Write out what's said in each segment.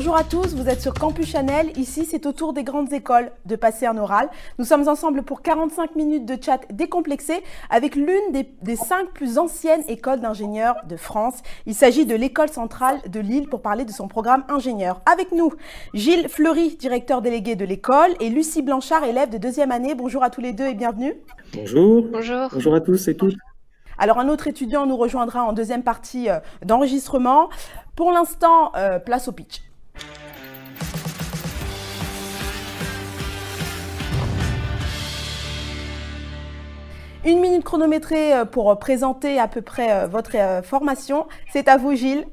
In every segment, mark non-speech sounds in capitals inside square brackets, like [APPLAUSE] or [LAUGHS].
Bonjour à tous, vous êtes sur Campus Chanel. Ici, c'est au tour des grandes écoles de passer un oral. Nous sommes ensemble pour 45 minutes de chat décomplexé avec l'une des, des, cinq plus anciennes écoles d'ingénieurs de France. Il s'agit de l'école centrale de Lille pour parler de son programme ingénieur. Avec nous, Gilles Fleury, directeur délégué de l'école, et Lucie Blanchard, élève de deuxième année. Bonjour à tous les deux et bienvenue. Bonjour. Bonjour. Bonjour à tous et toutes. Alors un autre étudiant nous rejoindra en deuxième partie euh, d'enregistrement. Pour l'instant, euh, place au pitch. Une minute chronométrée euh, pour présenter à peu près euh, votre formation. C'est à vous, Gilles.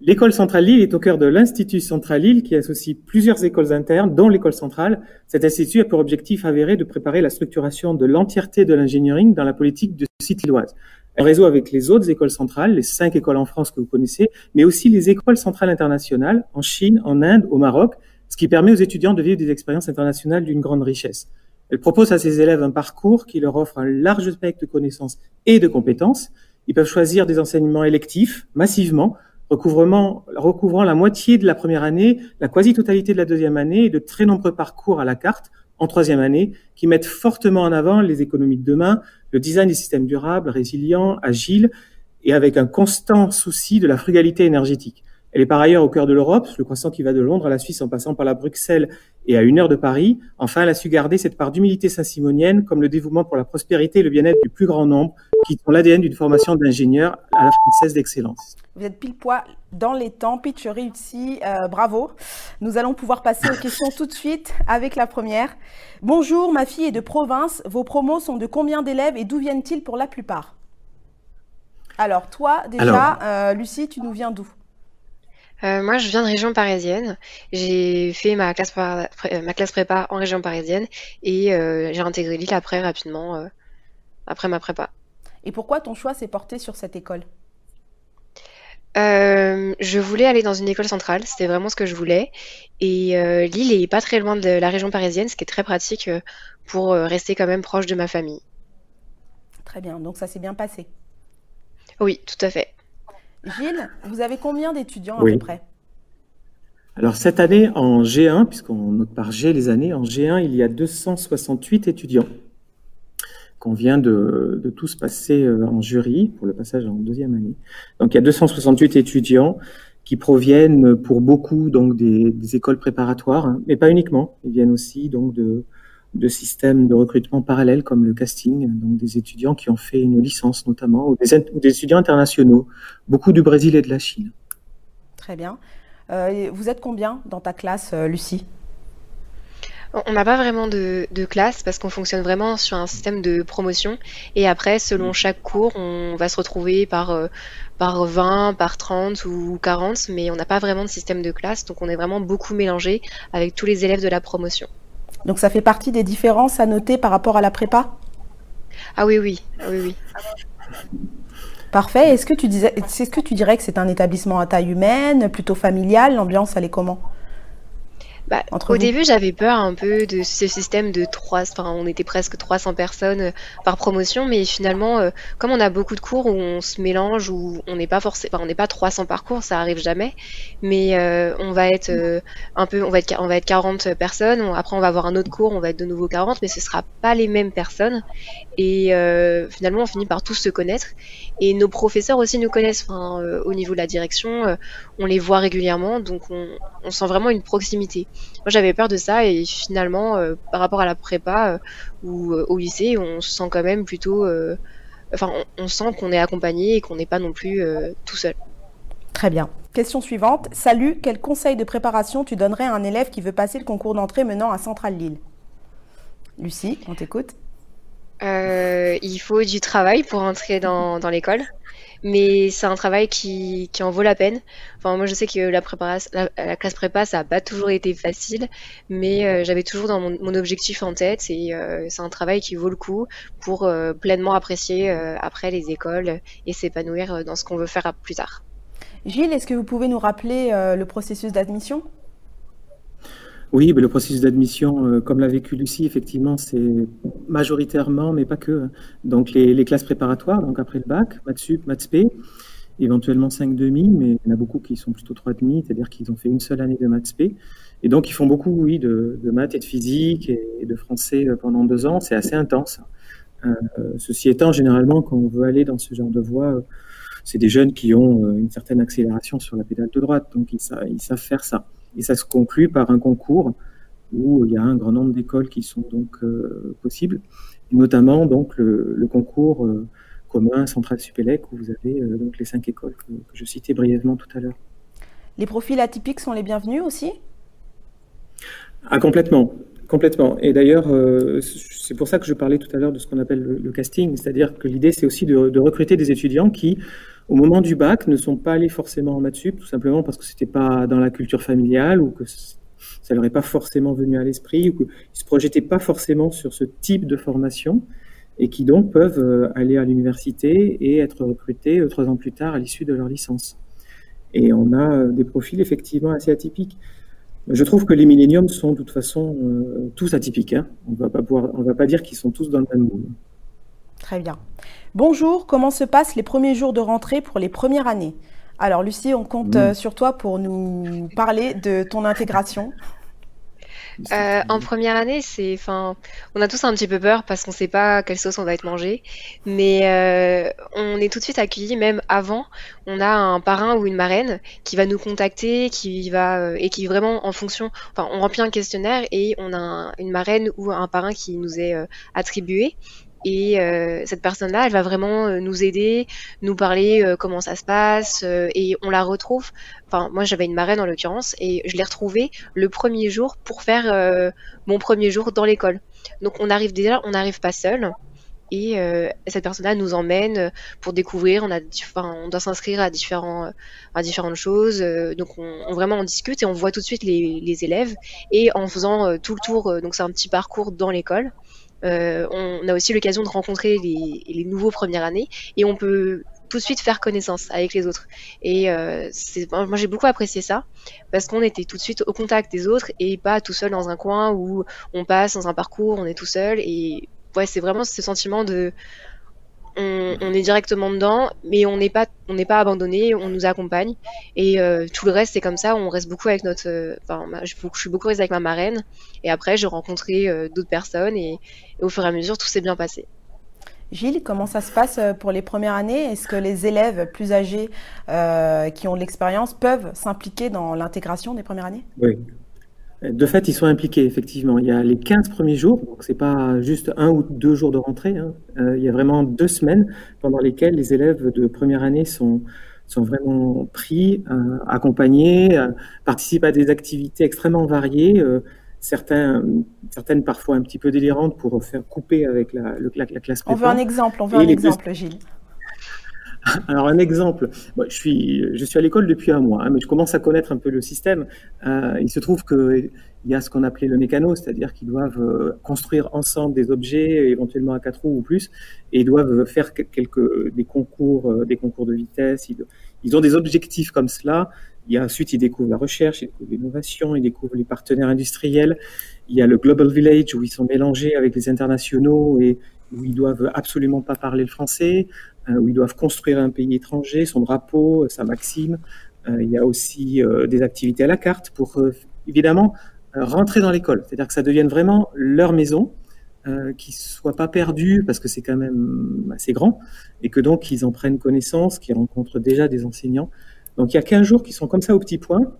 L'école centrale Lille est au cœur de l'Institut central Lille qui associe plusieurs écoles internes, dont l'école centrale. Cet institut a pour objectif avéré de préparer la structuration de l'entièreté de l'ingénierie dans la politique de site lilloise. Un réseau avec les autres écoles centrales, les cinq écoles en France que vous connaissez, mais aussi les écoles centrales internationales en Chine, en Inde, au Maroc, ce qui permet aux étudiants de vivre des expériences internationales d'une grande richesse. Elle propose à ses élèves un parcours qui leur offre un large spectre de connaissances et de compétences. Ils peuvent choisir des enseignements électifs massivement, recouvrant, recouvrant la moitié de la première année, la quasi-totalité de la deuxième année et de très nombreux parcours à la carte en troisième année qui mettent fortement en avant les économies de demain, le design des systèmes durables, résilients, agiles et avec un constant souci de la frugalité énergétique. Elle est par ailleurs au cœur de l'Europe, le croissant qui va de Londres à la Suisse en passant par la Bruxelles et à une heure de Paris. Enfin, elle a su garder cette part d'humilité saint-simonienne comme le dévouement pour la prospérité et le bien-être du plus grand nombre qui sont l'ADN d'une formation d'ingénieur à la française d'excellence. Vous êtes pile poids dans les temps, pitch réussi, euh, bravo. Nous allons pouvoir passer aux questions tout de suite avec la première. Bonjour, ma fille est de province. Vos promos sont de combien d'élèves et d'où viennent-ils pour la plupart? Alors, toi, déjà, Alors... Euh, Lucie, tu nous viens d'où? Euh, moi, je viens de région parisienne. J'ai fait ma classe, prépa, ma classe prépa en région parisienne et euh, j'ai intégré Lille après, rapidement, euh, après ma prépa. Et pourquoi ton choix s'est porté sur cette école? Euh, je voulais aller dans une école centrale, c'était vraiment ce que je voulais. Et euh, Lille est pas très loin de la région parisienne, ce qui est très pratique euh, pour rester quand même proche de ma famille. Très bien, donc ça s'est bien passé. Oui, tout à fait. Gilles, vous avez combien d'étudiants à peu près? Alors cette année en G1, puisqu'on note par G les années, en G1 il y a 268 étudiants qu'on vient de, tous passer euh, en jury pour le passage en deuxième année. Donc il y a 268 étudiants qui proviennent pour beaucoup donc des, écoles préparatoires, hein, mais pas uniquement. Ils viennent aussi donc de, systèmes de recrutement parallèles comme le casting, donc des étudiants qui ont fait une licence notamment, ou des, ou des étudiants internationaux, beaucoup du Brésil et de la Chine. Très bien. Euh, vous êtes combien dans ta classe, euh, Lucie? On n'a pas vraiment de, de classe parce qu'on fonctionne vraiment sur un système de promotion. Et après, selon chaque cours, on va se retrouver par, euh, par 20, par 30 ou 40, mais on n'a pas vraiment de système de classe. Donc on est vraiment beaucoup mélangé avec tous les élèves de la promotion. Donc ça fait partie des différences à noter par rapport à la prépa? Ah oui, oui, oui, oui. Parfait. Est-ce que, tu disais, est-ce que tu dirais que c'est un établissement à taille humaine, plutôt familial? L'ambiance, elle est comment? Bah, au vous. début, j'avais peur un peu de ce système de 3, enfin, on était presque 300 personnes euh, par promotion, mais finalement, euh, comme on a beaucoup de cours où on se mélange, où on n'est pas forcément, enfin, on n'est pas 300 par cours, ça arrive jamais, mais euh, on va être euh, un peu, on va être, on va être 40 personnes, on, après on va avoir un autre cours, on va être de nouveau 40, mais ce sera pas les mêmes personnes, et euh, finalement, on finit par tous se connaître, et nos professeurs aussi nous connaissent, enfin, au niveau de la direction, on les voit régulièrement, donc on, sent vraiment une proximité. Moi, j'avais peur de ça et finalement, euh, par rapport à la prépa euh, ou euh, au lycée, on se sent quand même plutôt. Enfin, on, on sent qu'on est accompagné et qu'on n'est pas non plus tout seul. Très bien. Question suivante. Salut, quel conseil de préparation tu donnerais à un élève qui veut passer le concours d'entrée menant à Centrale Lille Lucie, on t'écoute. Euh, il faut du travail pour entrer dans, dans l'école mais c'est un travail qui, qui, en vaut la peine. Enfin, moi, je sais que la, préparation, la, la classe prépa, ça n'a pas toujours été facile, mais euh, j'avais toujours dans mon, mon, objectif en tête et euh, c'est un travail qui vaut le coup pour euh, pleinement apprécier euh, après les écoles et s'épanouir dans ce qu'on veut faire plus tard. Gilles, est-ce que vous pouvez nous rappeler le processus d'admission? Oui, mais le processus d'admission, euh, comme l'a vécu Lucie, effectivement, c'est majoritairement, mais pas que, hein. donc les, classes préparatoires, donc après le bac, maths sup, maths spé, éventuellement 5 demi, mais il y en a beaucoup qui sont plutôt 3 demi, c'est-à-dire qu'ils ont fait une seule année de maths spé. Et donc, ils font beaucoup, oui, de, maths et de physique et, de français pendant deux ans. C'est assez intense. ceci étant, généralement, quand on veut aller dans ce genre de voie, c'est des jeunes qui ont une certaine accélération sur la pédale de droite, donc ils savent faire ça. Et ça se conclut par un concours où il y a un grand nombre d'écoles qui sont donc euh, possibles, notamment donc le, concours euh, commun Central Supélec où vous avez euh, donc les cinq écoles que, je citais brièvement tout à l'heure. Les profils atypiques sont les bienvenus aussi? Ah complètement, complètement. Et d'ailleurs, c'est pour ça que je parlais tout à l'heure de ce qu'on appelle le, casting, c'est-à-dire que l'idée c'est aussi de, de, recruter des étudiants qui, au moment du bac, ne sont pas allés forcément en maths sup, tout simplement parce que c'était pas dans la culture familiale ou que ça leur est pas forcément venu à l'esprit ou qu'ils se projetaient pas forcément sur ce type de formation et qui donc peuvent euh, aller à l'université et être recrutés euh, trois ans plus tard à l'issue de leur licence. Et on a euh, des profils effectivement assez atypiques. Je trouve que les milléniums sont de toute façon tous atypiques. Hein. On on va pas dire qu'ils sont tous dans le même moule. Très bien. Bonjour, comment se passent les premiers jours de rentrée pour les premières années? Alors Lucie, on compte mmh. sur toi pour nous parler de ton intégration. Euh, en première année, c'est, enfin, on a tous un petit peu peur parce qu'on sait pas quelle sauce on va être mangé, mais euh, on est tout de suite accueillis. Même avant, on a un parrain ou une marraine qui va nous contacter, qui va euh, et qui vraiment en fonction, enfin, on remplit un questionnaire et on a une marraine ou un parrain qui nous est attribué et euh, cette personne-là, elle va vraiment euh, nous aider, nous parler euh, comment ça se passe, et on la retrouve. Enfin, moi j'avais une marraine en l'occurrence, et je l'ai retrouvée le premier jour pour faire mon premier jour dans l'école. Donc on arrive déjà, on n'arrive pas seul. Et cette personne-là nous emmène pour découvrir. On a, enfin, on doit s'inscrire à différents, à différentes choses. donc on, vraiment on discute et on voit tout de suite les, les élèves. Et en faisant tout le tour, donc c'est un petit parcours dans l'école. Euh, on a aussi l'occasion de rencontrer les, nouveaux premières années et on peut tout de suite faire connaissance avec les autres. Et euh, moi j'ai beaucoup apprécié ça parce qu'on était tout de suite au contact des autres et pas tout seul dans un coin où on passe dans un parcours, on est tout seul. Et ouais, c'est vraiment ce sentiment de on, est directement dedans, mais on n'est pas, on n'est pas abandonné, on nous accompagne. Et euh, tout le reste, c'est comme ça, on reste beaucoup avec notre. Euh, enfin, je, suis beaucoup restée avec ma marraine. Et après, j'ai rencontré euh, d'autres personnes et, au fur et à mesure, tout s'est bien passé. Gilles, comment ça se passe pour les premières années? Est-ce que les élèves plus âgés qui ont de l'expérience peuvent s'impliquer dans l'intégration des premières années? Oui, de fait, ils sont impliqués, effectivement. Il y a les 15 premiers jours, donc c'est pas juste un ou deux jours de rentrée, hein. euh, il y a vraiment deux semaines pendant lesquelles les élèves de première année sont, sont vraiment pris, euh, accompagnés, euh, participent à des activités extrêmement variées, certains, certaines parfois un petit peu délirantes pour faire couper avec la, la, classe On veut un exemple, on veut un exemple, Gilles. [LAUGHS] Alors un exemple, je suis je suis à l'école depuis un mois, hein, mais je commence à connaître un peu le système. Euh, il se trouve que il y a ce qu'on appelait le mécano, c'est-à-dire qu'ils doivent euh, construire ensemble des objets, éventuellement à quatre roues ou plus, et ils doivent faire quelques des concours, euh, des concours de vitesse. Ils, ont des objectifs comme cela. Ensuite, ils découvrent la recherche, ils découvrent l'innovation, ils découvrent les partenaires industriels. Il y a le Global Village où ils sont mélangés avec les internationaux et où ils doivent absolument pas parler le français. Euh, où ils doivent construire un pays étranger, son drapeau, sa maxime. Euh, il y a aussi euh, des activités à la carte pour évidemment rentrer dans l'école, c'est-à-dire que ça devienne vraiment leur maison, euh, qu'ils ne soient pas perdus parce que c'est quand même assez grand et que donc ils en prennent connaissance, qu'ils rencontrent déjà des enseignants. Donc il y a 15 jours qui sont comme ça au petit point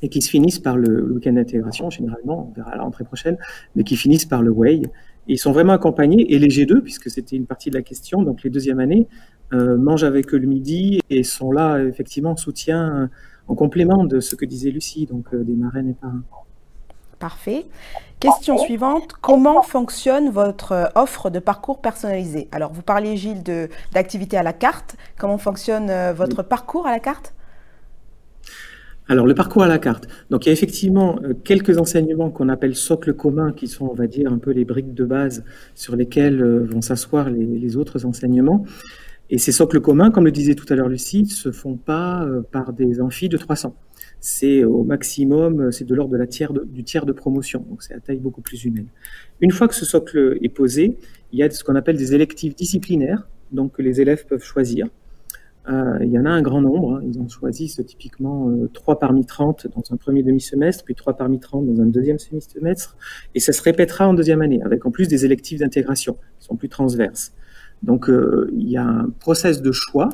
et qui se finissent par le, week-end d'intégration, généralement, on verra la rentrée prochaine, mais qui finissent par le WAY ils sont vraiment accompagnés, et les G2, puisque c'était une partie de la question, donc les deuxièmes années, euh, mangent avec eux le midi et sont là effectivement en soutien, en complément de ce que disait Lucie, donc euh, des marraines et parrains. Parfait. Question suivante. Comment fonctionne votre offre de parcours personnalisé? Alors, vous parliez, Gilles, d'activité à la carte. Comment fonctionne euh, votre parcours à la carte? Alors, le parcours à la carte. Donc, il y a effectivement euh, quelques enseignements qu'on appelle socles communs, qui sont, on va dire, un peu les briques de base sur lesquelles euh, vont s'asseoir les, autres enseignements. Et ces socles communs, comme le disait tout à l'heure Lucie, se font pas euh, par des amphis de 300. C'est au maximum, c'est de l'ordre du tiers de promotion, donc c'est à taille beaucoup plus humaine. Une fois que ce socle est posé, il y a ce qu'on appelle des électives disciplinaires, donc que les élèves peuvent choisir. Euh, il y en a un grand nombre. Hein. Ils ont choisi ce, typiquement euh, 3 parmi 30 dans un premier demi-semestre, puis 3 parmi 30 dans un deuxième semestre. Et ça se répétera en deuxième année, avec en plus des électives d'intégration qui sont plus transverses. Donc euh, il y a un process de choix,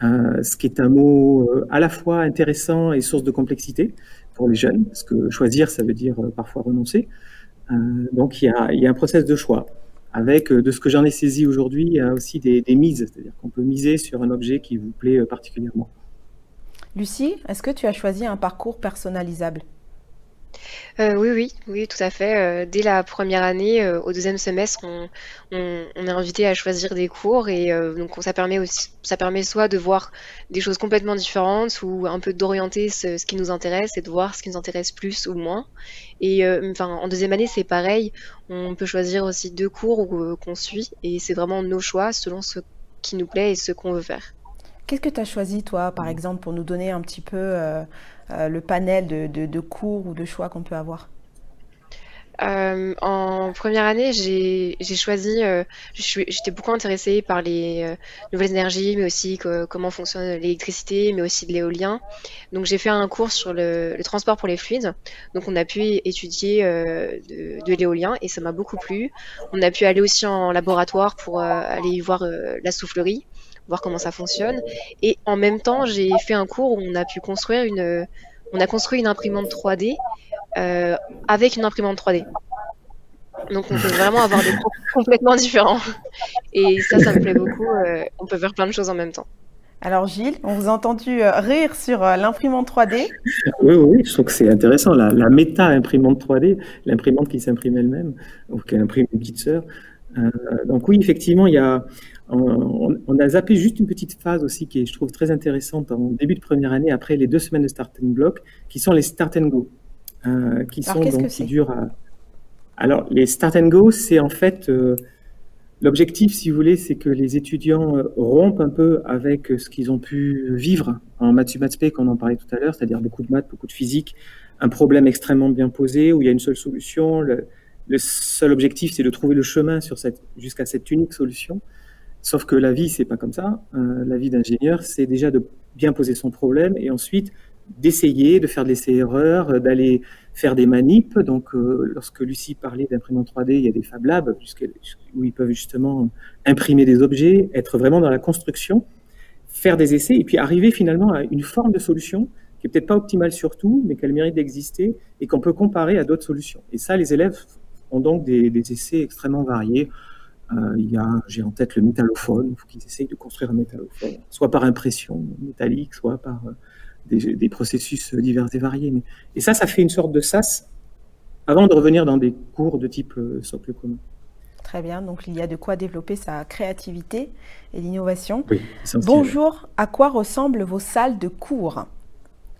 ce qui est un mot à la fois intéressant et source de complexité pour les jeunes, parce que choisir, ça veut dire parfois renoncer. donc il y, a, il y a un process de choix avec, de ce que j'en ai saisi aujourd'hui, a aussi des, des mises, c'est-à-dire qu'on peut miser sur un objet qui vous plaît particulièrement. Lucie, est-ce que tu as choisi un parcours personnalisable? Euh, oui, oui, oui, tout à fait. Euh, dès la première année, euh, au deuxième semestre, on, est invité à choisir des cours et donc ça permet aussi, ça permet soit de voir des choses complètement différentes ou un peu d'orienter ce, qui nous intéresse et de voir ce qui nous intéresse plus ou moins. Et en deuxième année, c'est pareil. On peut choisir aussi deux cours qu'on suit et c'est vraiment nos choix selon ce qui nous plaît et ce qu'on veut faire. Qu'est-ce que tu as choisi, toi, par exemple, pour nous donner un petit peu euh, euh, le panel de, de, de, cours ou de choix qu'on peut avoir? Euh, en première année, j'ai choisi, j'étais beaucoup intéressée par les nouvelles énergies, mais aussi que, comment fonctionne l'électricité, mais aussi de l'éolien. Donc j'ai fait un cours sur le, le, transport pour les fluides. Donc on a pu étudier de, de l'éolien et ça m'a beaucoup plu. On a pu aller aussi en laboratoire pour aller voir la soufflerie voir comment ça fonctionne. Et en même temps, j'ai fait un cours où on a pu construire une, on a construit une imprimante 3D euh, avec une imprimante 3D. Donc on peut [LAUGHS] vraiment avoir des cours complètement différents. Et ça, ça me plaît beaucoup. Euh, on peut faire plein de choses en même temps. Alors Gilles, on vous a entendu euh, rire sur l'imprimante 3D. Oui, oui, je trouve que c'est intéressant. La, la méta-imprimante 3D, l'imprimante qui s'imprime elle-même, ou qui imprime une petite sœur. Euh, donc oui, effectivement, il y a, on, on, a zappé juste une petite phase aussi qui est, je trouve, très intéressante en début de première année, après les deux semaines de start and block, qui sont les start and go, euh, qui Alors, sont donc qui durent. À... Alors les start and go, c'est en fait euh, l'objectif, si vous voulez, c'est que les étudiants euh, rompent un peu avec ce qu'ils ont pu vivre en maths maths qu'on en parlait tout à l'heure, c'est-à-dire beaucoup de maths, beaucoup de physique, un problème extrêmement bien posé où il y a une seule solution. Le, le seul objectif, c'est de trouver le chemin sur cette, jusqu'à cette unique solution. Sauf que la vie, c'est pas comme ça. Euh, la vie d'ingénieur, c'est déjà de bien poser son problème et ensuite d'essayer, de faire de l'essai-erreur, euh, d'aller faire des manips. Donc, euh, lorsque Lucie parlait d'imprimante 3D, il y a des Fab Labs où ils peuvent justement imprimer des objets, être vraiment dans la construction, faire des essais et puis arriver finalement à une forme de solution qui est peut-être pas optimale sur tout, mais qu'elle mérite d'exister et qu'on peut comparer à d'autres solutions. Et ça, les élèves ont donc des, des essais extrêmement variés. Euh, il y a, j'ai en tête le métallophone, il faut qu'ils essayent de construire un métallophone, soit par impression métallique, soit par euh, des, des, processus divers et variés. Mais, et ça, ça fait une sorte de sas avant de revenir dans des cours de type euh, socle commun. Très bien, donc il y a de quoi développer sa créativité et l'innovation. Oui, Bonjour, à quoi ressemblent vos salles de cours?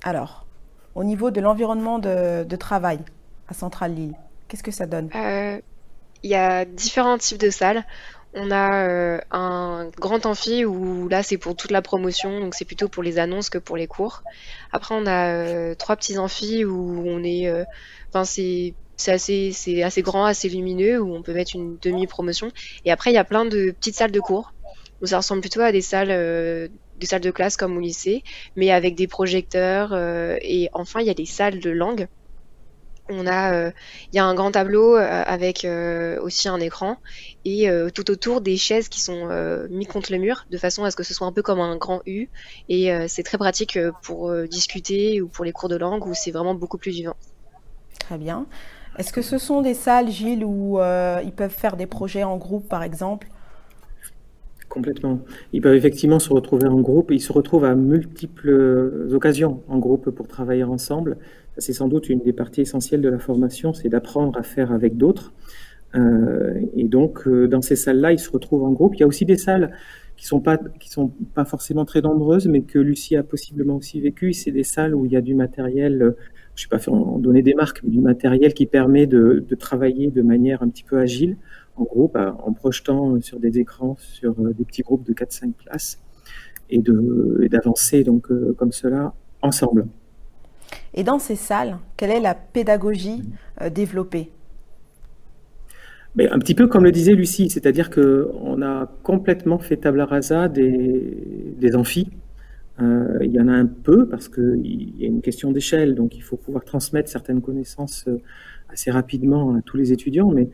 Alors, au niveau de l'environnement de, de, travail à Centrale Lille, qu'est-ce que ça donne? Euh, Il y a différents types de salles. On a euh, un grand amphi où là c'est pour toute la promotion, donc c'est plutôt pour les annonces que pour les cours. Après on a euh, trois petits amphis où on est, euh, enfin c'est assez, assez grand, assez lumineux, où on peut mettre une demi-promotion. Et après, il y a plein de petites salles de cours, où ça ressemble plutôt à des salles, des salles de classe comme au lycée, mais avec des projecteurs. Et enfin, il y a des salles de langue. On a, euh, il y a un grand tableau avec aussi un écran et tout autour des chaises qui sont mis contre le mur de façon à ce que ce soit un peu comme un grand U. Et c'est très pratique pour discuter ou pour les cours de langue où c'est vraiment beaucoup plus vivant. Très bien. Est-ce que ce sont des salles, Gilles, où euh, ils peuvent faire des projets en groupe, par exemple? Complètement. Ils peuvent effectivement se retrouver en groupe et ils se retrouvent à multiples occasions en groupe pour travailler ensemble. C'est sans doute une des parties essentielles de la formation, c'est d'apprendre à faire avec d'autres. Euh, et donc, euh, dans ces salles-là, ils se retrouvent en groupe. Il y a aussi des salles qui sont pas sont pas forcément très nombreuses, mais que Lucie a possiblement aussi vécu. C'est des salles où il y a du matériel je sais pas faire en donner des marques, mais du matériel qui permet de, de, travailler de manière un petit peu agile en groupe, en projetant sur des écrans sur euh, des petits groupes de 4-5 places et d'avancer donc euh, comme cela ensemble. Et dans ces salles, quelle est la pédagogie euh, développée? Mais un petit peu comme le disait Lucie, c'est-à-dire qu'on a complètement fait table rasa des, des amphis. Euh, il y en a un peu parce qu'il y a une question d'échelle, donc il faut pouvoir transmettre certaines connaissances euh, assez rapidement à tous les étudiants. Mais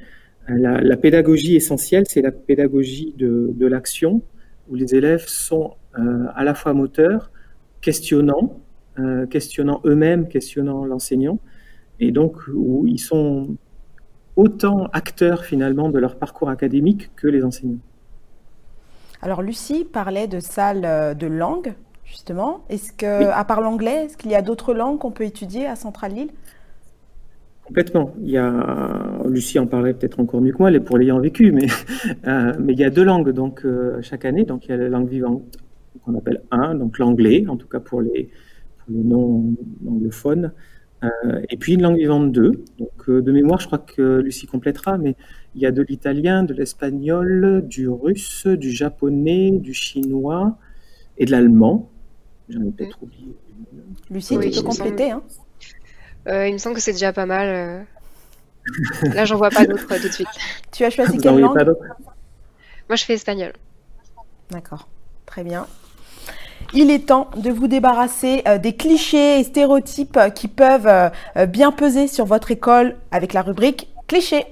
la, la pédagogie essentielle, c'est la pédagogie de, de l'action, où les élèves sont euh, à la fois moteurs, questionnants, euh, questionnant eux-mêmes, questionnant l'enseignant, et donc où ils sont autant acteurs finalement de leur parcours académique que les enseignants. Alors Lucie parlait de salles euh, de langue, justement. Est-ce que, oui. à part l'anglais, est-ce qu'il y a d'autres langues qu'on peut étudier à Centrale Lille? Complètement. Il y a, Lucie en parlerait peut-être encore mieux que moi, pour l'ayant vécu, mais, [LAUGHS] euh, mais il y a deux langues donc euh, chaque année. Donc il y a la langue vivante qu'on appelle un, donc l'anglais, en tout cas pour les, pour les non anglophones, euh, et puis une langue vivante 2. Donc euh, de mémoire, je crois que Lucie complétera, mais il y a de l'italien, de l'espagnol, du russe, du japonais, du chinois et de l'allemand. J'en ai peut-être oublié. Lucie, oui, tu peux compléter. Hein euh, il me semble que c'est déjà pas mal. Là, j'en vois pas d'autres tout de suite. Tu as choisi Vous quelle langue pas d'autres? Moi, je fais espagnol. D'accord, très bien. Il est temps de vous débarrasser euh, des clichés et stéréotypes euh, qui peuvent euh, bien peser sur votre école avec la rubrique clichés.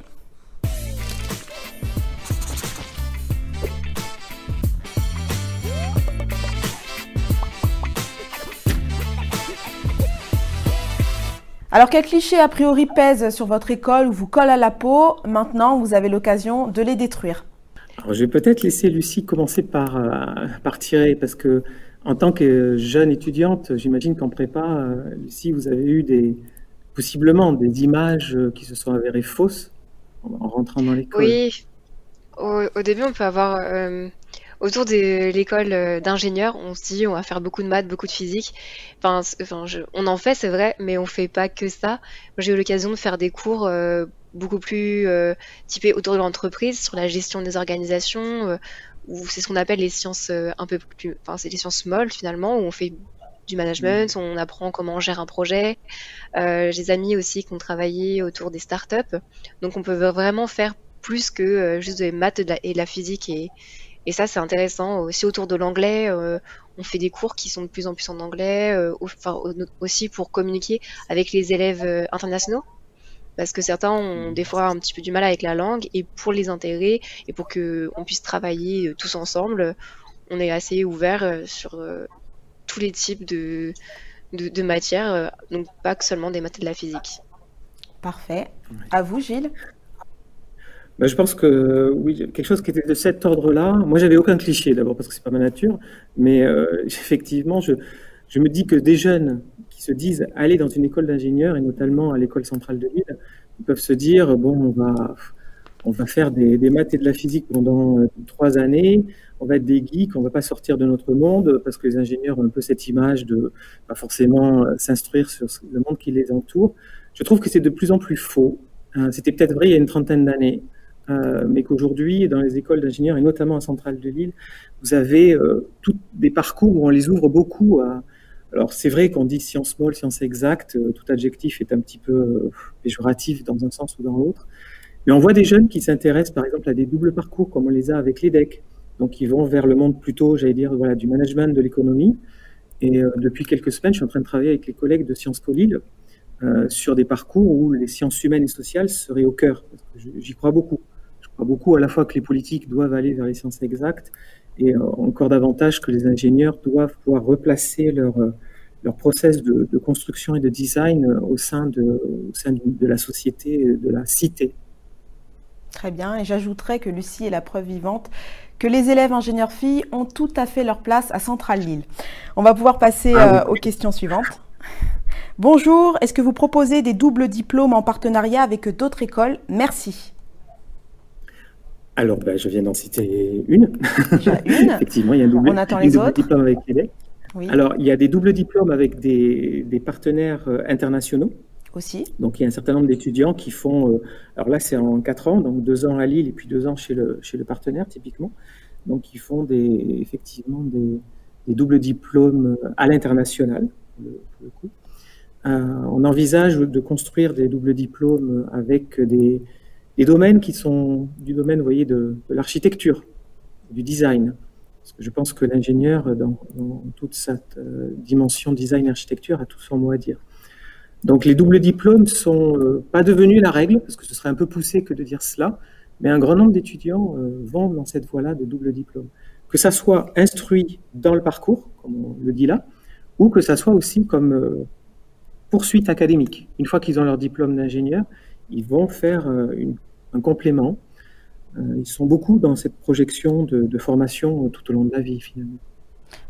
Alors quels clichés a priori pèsent sur votre école ou vous collent à la peau? Maintenant, vous avez l'occasion de les détruire. Je vais peut-être laisser Lucie commencer par tirer, parce que en tant que jeune étudiante, j'imagine qu'en prépa, euh, Lucie, vous avez eu des, possiblement des images euh, qui se sont avérées fausses en, en rentrant dans l'école. Oui, au, début, on peut avoir euh, autour de l'école d'ingénieur, on se dit on va faire beaucoup de maths, beaucoup de physique. Enfin, on en fait, c'est vrai, mais on fait pas que ça. J'ai eu l'occasion de faire des cours beaucoup plus euh, typés autour de l'entreprise, sur la gestion des organisations, où c'est ce qu'on appelle les sciences euh, un peu plus, enfin, c'est les sciences molles finalement, où on fait du management, on apprend comment on gère un projet. Euh, j'ai des amis aussi qui ont travaillé autour des startups, donc on peut vraiment faire plus que euh, juste des maths et de la, et de la physique et, et ça, c'est intéressant. Aussi autour de l'anglais, euh, on fait des cours qui sont de plus en plus en anglais, euh, enfin, aussi pour communiquer avec les élèves internationaux. Parce que certains ont des fois un petit peu du mal avec la langue, et pour les intégrer, et pour que on puisse travailler euh, tous ensemble, on est assez ouvert euh, sur euh, tous les types de, de, de matières, donc pas que seulement des maths et de la physique. Parfait. À vous, Gilles. Ben, je pense que oui, quelque chose qui était de cet ordre-là. Moi, j'avais aucun cliché d'abord parce que c'est pas ma nature, mais euh, [LAUGHS] effectivement, je, je me dis que des jeunes se disent aller dans une école d'ingénieur et notamment à l'école centrale de Lille, ils peuvent se dire bon, on va on va faire des, maths et de la physique pendant euh, trois années, on va être des geeks, on va pas sortir de notre monde parce que les ingénieurs ont un peu cette image de pas forcément euh, s'instruire sur le monde qui les entoure. Je trouve que c'est de plus en plus faux. Euh, C'était peut-être vrai il y a une trentaine d'années. Euh, mais qu'aujourd'hui, dans les écoles d'ingénieurs, et notamment à Centrale de Lille, vous avez tous des parcours où on les ouvre beaucoup à... Alors c'est vrai qu'on dit sciences molles, sciences exactes, euh, tout adjectif est un petit peu euh, péjoratif dans un sens ou dans l'autre, mais on voit des jeunes qui s'intéressent par exemple à des doubles parcours comme on les a avec l'EDEC, donc ils vont vers le monde plutôt, j'allais dire, voilà, du management, de l'économie, et euh, depuis quelques semaines, je suis en train de travailler avec les collègues de Sciences Po Lille sur des parcours où les sciences humaines et sociales seraient au cœur, j'y crois beaucoup. Je crois beaucoup à la fois que les politiques doivent aller vers les sciences exactes et euh, encore davantage que les ingénieurs doivent pouvoir replacer leur, euh, leur process de, de construction et de design euh, au sein de, au sein de, de la société, de la cité. Très bien. Et j'ajouterais que Lucie est la preuve vivante que les élèves ingénieurs filles ont tout à fait leur place à Centrale Lille. On va pouvoir passer Ah euh, aux questions suivantes. Bonjour, est-ce que vous proposez des doubles diplômes en partenariat avec d'autres écoles? Merci. Alors, ben, je viens d'en citer une. [LAUGHS] Effectivement, il y a un double, On attend les double autres. diplôme avec. Oui, Alors, il y a des doubles diplômes avec des, des partenaires euh, internationaux. aussi. Donc, il y a un certain nombre d'étudiants qui font. euh, alors là, c'est en quatre ans, donc deux ans à Lille et puis deux ans chez le, chez le partenaire, typiquement. Donc, ils font des, effectivement des, des doubles diplômes euh, à l'international, pour le, pour le coup. Euh, on envisage de construire des doubles diplômes avec des, des domaines qui sont du domaine, voyez, de, l'architecture, du design. Parce que je pense que l'ingénieur, dans, toute cette dimension design-architecture, a tout son mot à dire. Donc les doubles diplômes sont euh, pas devenus la règle, parce que ce serait un peu poussé que de dire cela, mais un grand nombre d'étudiants euh, vont dans cette voie-là de double diplôme. Que ça soit instruit dans le parcours, comme on le dit là, ou que ça soit aussi comme euh, poursuite académique. Une fois qu'ils ont leur diplôme d'ingénieur, ils vont faire un complément. ils sont beaucoup dans cette projection de, de formation tout au long de la vie, finalement.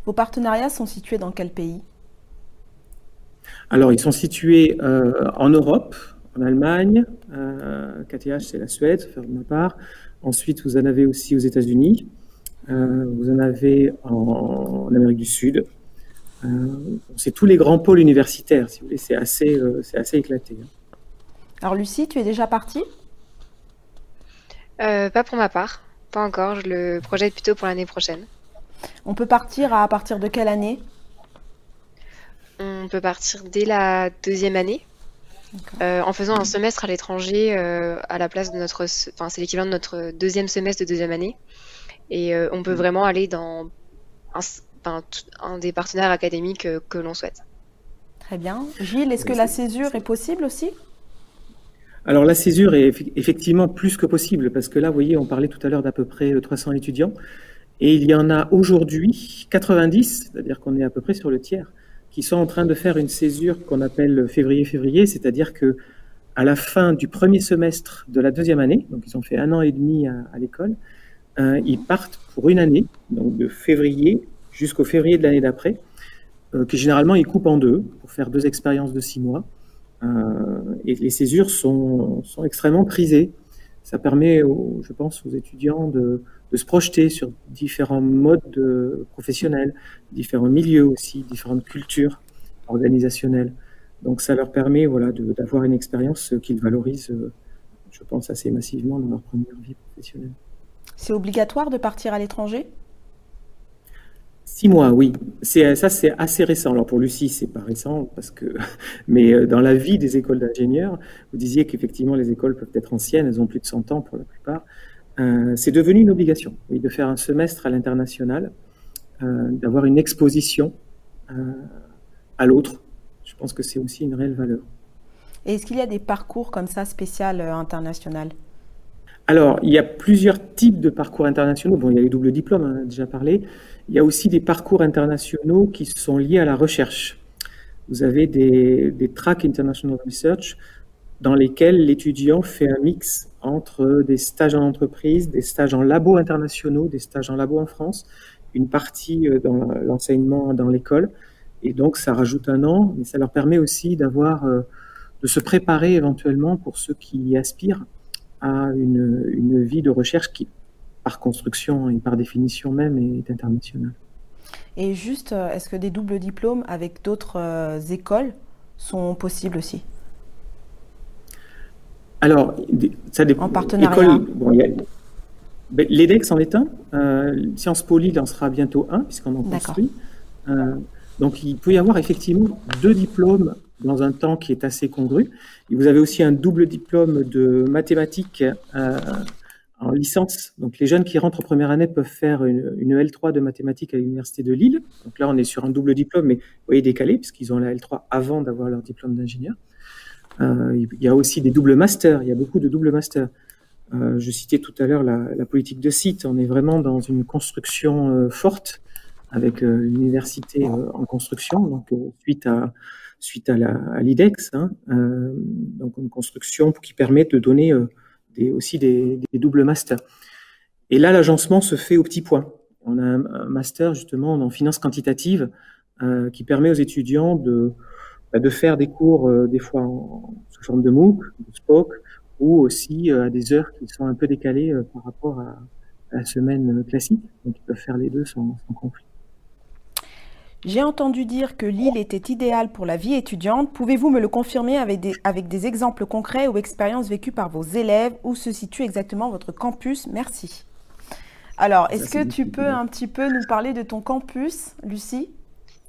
Vos partenariats sont situés dans quel pays? Alors, ils sont situés euh, en Europe, en Allemagne. Euh, KTH, c'est la Suède, faire de ma part. Ensuite, vous en avez aussi aux États-Unis. Euh, vous en avez en, Amérique du Sud. Euh, c'est tous les grands pôles universitaires, si vous voulez. C'est assez, assez éclaté. Hein. Alors, Lucie, tu es déjà partie? Pas pour ma part. Pas encore. Je le projette plutôt pour l'année prochaine. On peut partir à partir de quelle année? On peut partir dès la deuxième année. Euh, en faisant un semestre à l'étranger euh, à la place de notre, enfin c'est l'équivalent de notre deuxième semestre de deuxième année, et euh, on peut vraiment aller dans un, des partenaires académiques que l'on souhaite. Très bien. Gilles, est-ce que la césure est possible aussi? Alors la césure est effectivement plus que possible parce que là, vous voyez, on parlait tout à l'heure d'à peu près 300 étudiants et il y en a aujourd'hui 90, c'est-à-dire qu'on est à peu près sur le tiers qui sont en train de faire une césure qu'on appelle février-février, c'est-à-dire que à la fin du premier semestre de la deuxième année, donc ils ont fait un an et demi à, l'école, euh, ils partent pour une année, donc de février jusqu'au février de l'année d'après, euh, que généralement ils coupent en deux pour faire deux expériences de six mois. Euh, et les césures sont, sont extrêmement prisées. Ça permet, je pense, aux étudiants de, de se projeter sur différents modes professionnels, différents milieux aussi, différentes cultures organisationnelles. Donc ça leur permet voilà, d'avoir une expérience qu'ils valorisent, je pense, assez massivement dans leur première vie professionnelle. C'est obligatoire de partir à l'étranger? Six mois, oui. C'est ça, c'est assez récent. Alors pour Lucie, c'est pas récent parce que, [LAUGHS] mais euh, dans la vie des écoles d'ingénieurs, vous disiez qu'effectivement les écoles peuvent être anciennes, elles ont plus de 100 ans pour la plupart. Euh, c'est devenu une obligation, oui, de faire un semestre à l'international, euh, d'avoir une exposition euh, à l'autre. Je pense que c'est aussi une réelle valeur. Et est-ce qu'il y a des parcours comme ça spécial international? Alors, il y a plusieurs types de parcours internationaux. Bon, il y a les doubles diplômes, on a déjà parlé. Il y a aussi des parcours internationaux qui sont liés à la recherche. Vous avez des, tracks International Research dans lesquels l'étudiant fait un mix entre des stages en entreprise, des stages en labo internationaux, des stages en labo en France, une partie euh, dans l'enseignement dans l'école. Et donc, ça rajoute un an, mais ça leur permet aussi euh, de se préparer éventuellement pour ceux qui aspirent à une, une vie de recherche qui, par construction et par définition même, est internationale. Et juste, euh, est-ce que des doubles diplômes avec d'autres écoles sont possibles aussi? Alors, ça dépend. En partenariat. Ben, L'EDEX en est un. Euh, Sciences Po Lille en sera bientôt un, puisqu'on en construit. Euh, donc, il peut y avoir effectivement deux diplômes dans un temps qui est assez congru. Et vous avez aussi un double diplôme de mathématiques euh, en licence. Donc, les jeunes qui rentrent en première année peuvent faire une, une L3 de mathématiques à l'Université de Lille. Donc là, on est sur un double diplôme, mais vous voyez, décalé, puisqu'ils ont la L3 avant d'avoir leur diplôme d'ingénieur. Euh, il y a aussi des doubles masters, il y a beaucoup de doubles masters. Euh, je citais tout à l'heure la, politique de site. On est vraiment dans une construction euh, forte avec l'université en construction, donc suite à suite à l'IDEX, hein, donc une construction qui permet de donner des, aussi des, doubles masters. Et là, l'agencement se fait au petit point. On a un, master justement en finance quantitative qui permet aux étudiants de bah, de faire des cours euh, des fois sous forme de MOOC, de SPOC, ou aussi euh, à des heures qui sont un peu décalées euh, par rapport à, la semaine classique. Donc ils peuvent faire les deux sans, conflit. J'ai entendu dire que l'île était idéale pour la vie étudiante. Pouvez-vous me le confirmer avec des, avec des exemples concrets ou expériences vécues par vos élèves Où se situe exactement votre campus? Merci. Alors, est-ce que tu peux un petit peu nous parler de ton campus, Lucie,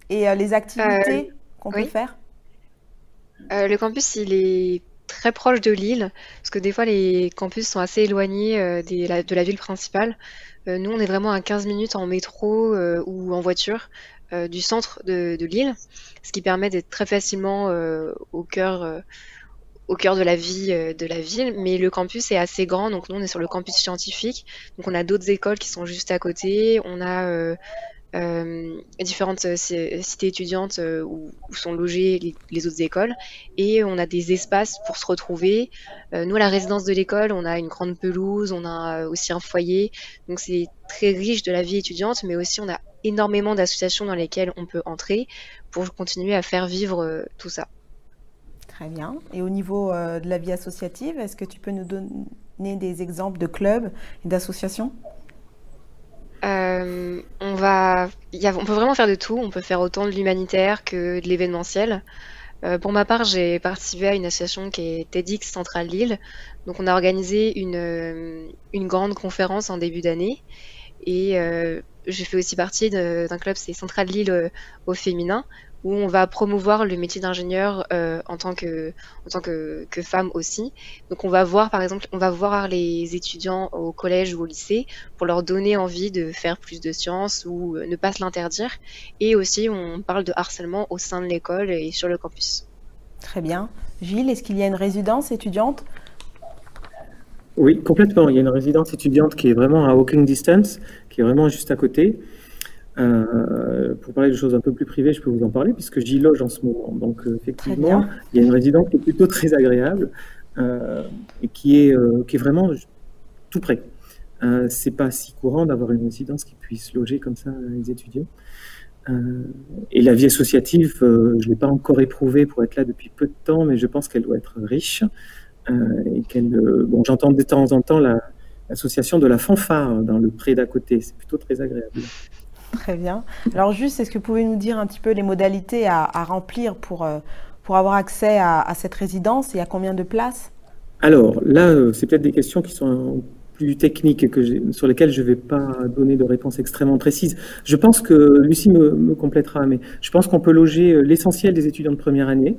et les activités qu'on peut faire? Euh, le campus, il est très proche de l'île, parce que des fois les campus sont assez éloignés de la ville principale. nous, on est vraiment à 15 minutes en métro ou en voiture du centre de, de l'île, ce qui permet d'être très facilement au cœur au cœur de la vie euh, de la ville, mais le campus est assez grand, donc nous on est sur le campus scientifique, donc on a d'autres écoles qui sont juste à côté, on a euh, euh, différentes cités étudiantes où, sont logées les, autres écoles, et on a des espaces pour se retrouver. nous, à la résidence de l'école, on a une grande pelouse, on a aussi un foyer, donc c'est très riche de la vie étudiante, mais aussi on a énormément d'associations dans lesquelles on peut entrer pour continuer à faire vivre tout ça. Très bien. Et au niveau euh, de la vie associative, est-ce que tu peux nous donner des exemples de clubs et d'associations? Euh, on va, on peut vraiment faire de tout. On peut faire autant de l'humanitaire que de l'événementiel. Euh, pour ma part, j'ai participé à une association qui est TEDx Centrale Lille. Donc, on a organisé une, une grande conférence en début d'année. Et j'ai fait aussi partie d'un club, c'est Centrale Lille au féminin, où on va promouvoir le métier d'ingénieur euh, en tant que en tant que, que, femme aussi. Donc on va voir par exemple, on va voir les étudiants au collège ou au lycée pour leur donner envie de faire plus de sciences ou euh, ne pas se l'interdire. Et aussi on parle de harcèlement au sein de l'école et sur le campus. Très bien. Gilles, est-ce qu'il y a une résidence étudiante? Oui, complètement. Il y a une résidence étudiante qui est vraiment à walking distance, qui est vraiment juste à côté. Euh, pour parler de choses un peu plus privées, je peux vous en parler puisque j'y loge en ce moment. Donc euh, effectivement, il y a une résidence qui est plutôt très agréable euh, et qui est, qui est vraiment tout près. c'est pas si courant d'avoir une résidence qui puisse loger comme ça les étudiants. et la vie associative, je l'ai pas encore éprouvée pour être là depuis peu de temps, mais je pense qu'elle doit être riche et qu'elle. bon, j'entends de temps en temps l'association de la fanfare dans le pré d'à côté. C'est plutôt très agréable. [LAUGHS] Très bien. Alors juste, est-ce que vous pouvez nous dire un petit peu les modalités à, remplir pour, euh, pour avoir accès à, cette résidence et à combien de places? Alors là, euh, c'est peut-être des questions qui sont plus techniques que sur lesquelles je ne vais pas donner de réponse extrêmement précise. Je pense que Lucie me, me complétera, mais je pense qu'on peut loger euh, l'essentiel des étudiants de première année.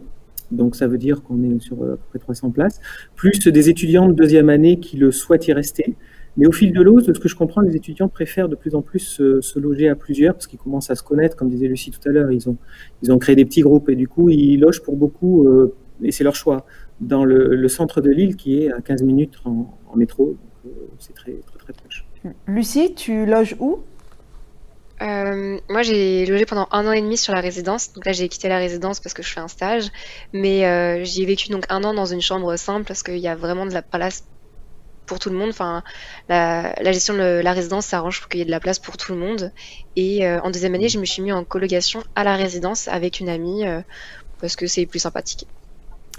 Donc ça veut dire qu'on est sur à peu près 300 places, plus des étudiants de deuxième année qui le souhaitent y rester. Mais au fil de l'eau, de ce que je comprends, les étudiants préfèrent de plus en plus se, loger à plusieurs parce qu'ils commencent à se connaître. Comme disait Lucie tout à l'heure, ils ont, ils ont créé des petits groupes et du coup, ils logent pour beaucoup, euh, et c'est leur choix, dans le, centre de l'île qui est à 15 minutes en, métro. Euh, c'est très, très, très proche. Lucie, tu loges où? Euh, moi, j'ai logé pendant un an et demi sur la résidence. Donc là, j'ai quitté la résidence parce que je fais un stage. Mais j'y ai vécu donc un an dans une chambre simple parce qu'il y a vraiment de la place pour tout le monde. Enfin, la, gestion de la résidence s'arrange pour qu'il y ait de la place pour tout le monde. Et euh, en deuxième année, je me suis mis en colocation à la résidence avec une amie euh, parce que c'est plus sympathique.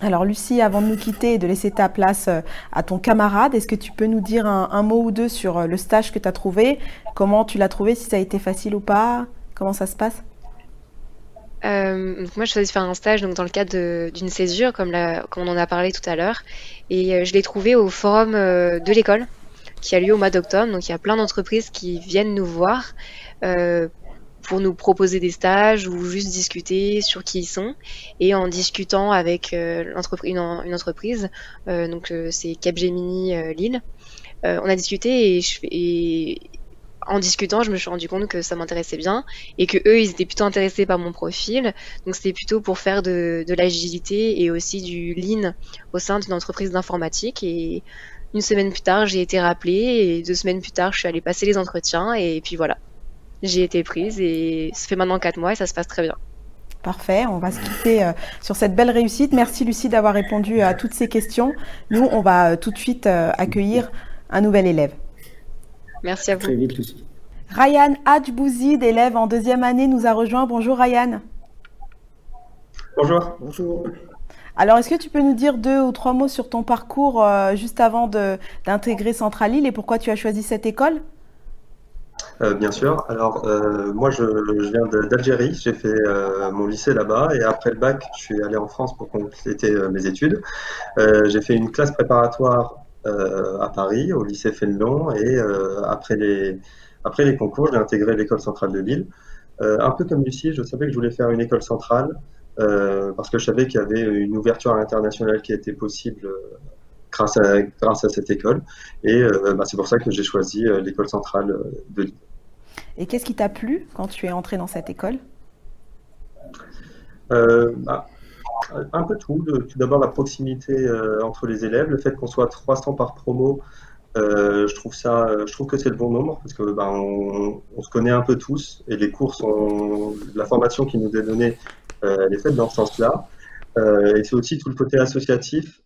Alors Lucie, avant de nous quitter et de laisser ta place euh, à ton camarade, est-ce que tu peux nous dire un, mot ou deux sur le stage que tu as trouvé? Comment tu l'as trouvé? Si ça a été facile ou pas? Comment ça se passe? Euh, moi, je faisais faire un stage donc, dans le cadre d'une césure, comme, comme, on en a parlé tout à l'heure. Et euh, je l'ai trouvé au forum euh, de l'école, qui a lieu au mois d'octobre. Donc, il y a plein d'entreprises qui viennent nous voir euh, pour nous proposer des stages ou juste discuter sur qui ils sont. Et en discutant avec une, une, entreprise, donc c'est Capgemini Lille, on a discuté et, je, et en discutant, je me suis rendu compte que ça m'intéressait bien et que eux, ils étaient plutôt intéressés par mon profil. Donc c'était plutôt pour faire de, l'agilité et aussi du lean au sein d'une entreprise d'informatique. Et une semaine plus tard, j'ai été rappelée et deux semaines plus tard, je suis allée passer les entretiens et puis voilà, j'ai été prise et ça fait maintenant quatre mois et ça se passe très bien. Parfait, on va se quitter euh, sur cette belle réussite. Merci Lucie d'avoir répondu à toutes ces questions. Nous, on va euh, tout de suite euh, accueillir un nouvel élève. Merci à vous. Très vite, Ryan Hadjbouzid, élève en deuxième année, nous a rejoint. Bonjour Ryan. Bonjour. Bonjour. Alors, est-ce que tu peux nous dire deux ou trois mots sur ton parcours euh, juste avant d'intégrer Central et pourquoi tu as choisi cette école? Euh, bien sûr. Alors, euh, moi, je, viens d'Algérie. J'ai fait mon lycée là-bas et après le bac, je suis allé en France pour compléter mes études. j'ai fait une classe préparatoire à Paris, au lycée Fénelon, et euh, après, les, après les concours, j'ai intégré l'école centrale de Lille. Euh, un peu comme Lucie, je savais que je voulais faire une école centrale, parce que je savais qu'il y avait une ouverture à l'international qui était possible grâce à, grâce à cette école. Et bah, c'est pour ça que j'ai choisi l'école centrale de Lille. Et qu'est-ce qui t'a plu quand tu es entré dans cette école? Bah, un peu tout. Tout d'abord, la proximité euh, entre les élèves, le fait qu'on soit 300 par promo, euh, je trouve ça, je trouve que c'est le bon nombre parce que ben, on, se connaît un peu tous et les cours sont, la formation qui nous est donnée, euh, elle est faite dans ce sens-là. et c'est aussi tout le côté associatif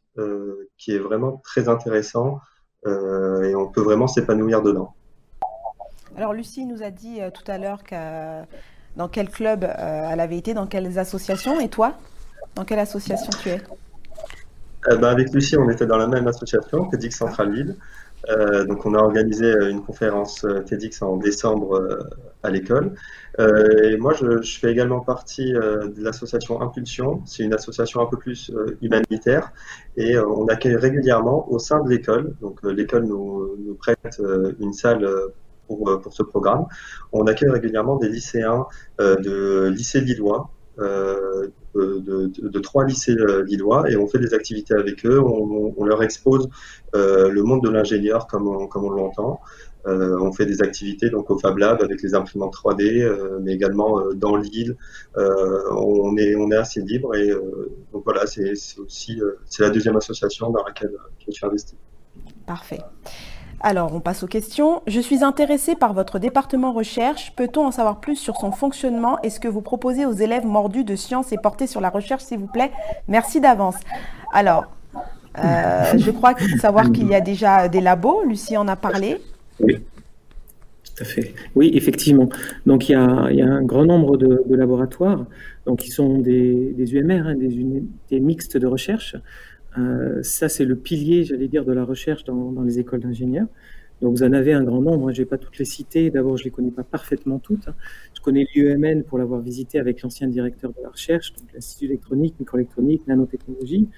qui est vraiment très intéressant et on peut vraiment s'épanouir dedans. Alors Lucie nous a dit tout à l'heure dans quel club elle avait été, dans quelles associations, et toi? Dans quelle association tu es? Euh, ben, Avec Lucie, on était dans la même association, TEDx Central Lille. Euh, donc, on a organisé euh, une conférence TEDx en décembre à l'école. et moi, je, fais également partie de l'association Impulsion. C'est une association un peu plus humanitaire et on accueille régulièrement au sein de l'école. Donc, l'école nous, prête une salle pour, pour ce programme. On accueille régulièrement des lycéens de lycée lillois euh, de, trois lycées euh, lillois et on fait des activités avec eux. On, leur expose euh, le monde de l'ingénieur comme on, comme on l'entend. on fait des activités donc au Fab Lab avec les imprimantes 3D, mais également dans l'île. on est on est assez libre et donc voilà c'est aussi c'est la deuxième association dans laquelle je suis investi. Parfait. Alors, on passe aux questions. Je suis intéressé par votre département recherche. Peut-on en savoir plus sur son fonctionnement et ce que vous proposez aux élèves mordus de sciences et portés sur la recherche, s'il vous plaît? Merci d'avance. Alors, euh, [LAUGHS] je crois savoir qu'il y a déjà des labos. Lucie en a parlé. Oui. Tout à fait. Oui, effectivement. Donc il y a, un grand nombre de, laboratoires, donc qui sont des, UMR, hein, des unités mixtes de recherche, euh, ça, c'est le pilier, j'allais dire, de la recherche dans, les écoles d'ingénieurs. Donc, vous en avez un grand nombre. Je ne vais pas toutes les citer. D'abord, je ne les connais pas parfaitement toutes. Hein. Je connais l'UEMN pour l'avoir visité avec l'ancien directeur de la recherche, l'Institut électronique, microélectronique, nanotechnologie,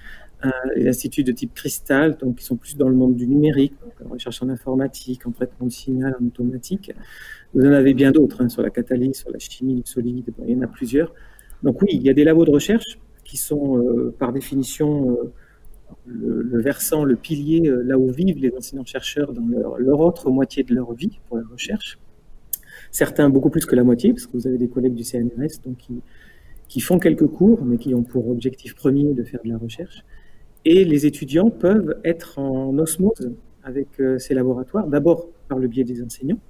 euh, l'Institut de type cristal, donc qui sont plus dans le monde du numérique, en recherche en informatique, en traitement de signal, en automatique. Vous en avez bien d'autres, hein, sur la catalyse, sur la chimie du solide, il y en a plusieurs. Donc oui, il y a des labos de recherche qui sont euh, par définition euh, le, versant, le pilier, euh, là où vivent les enseignants-chercheurs dans leur, autre moitié de leur vie pour la recherche. Certains beaucoup plus que la moitié, parce que vous avez des collègues du CNRS donc qui, font quelques cours, mais qui ont pour objectif premier de faire de la recherche. Et les étudiants peuvent être en osmose avec euh, ces laboratoires, d'abord par le biais des enseignants,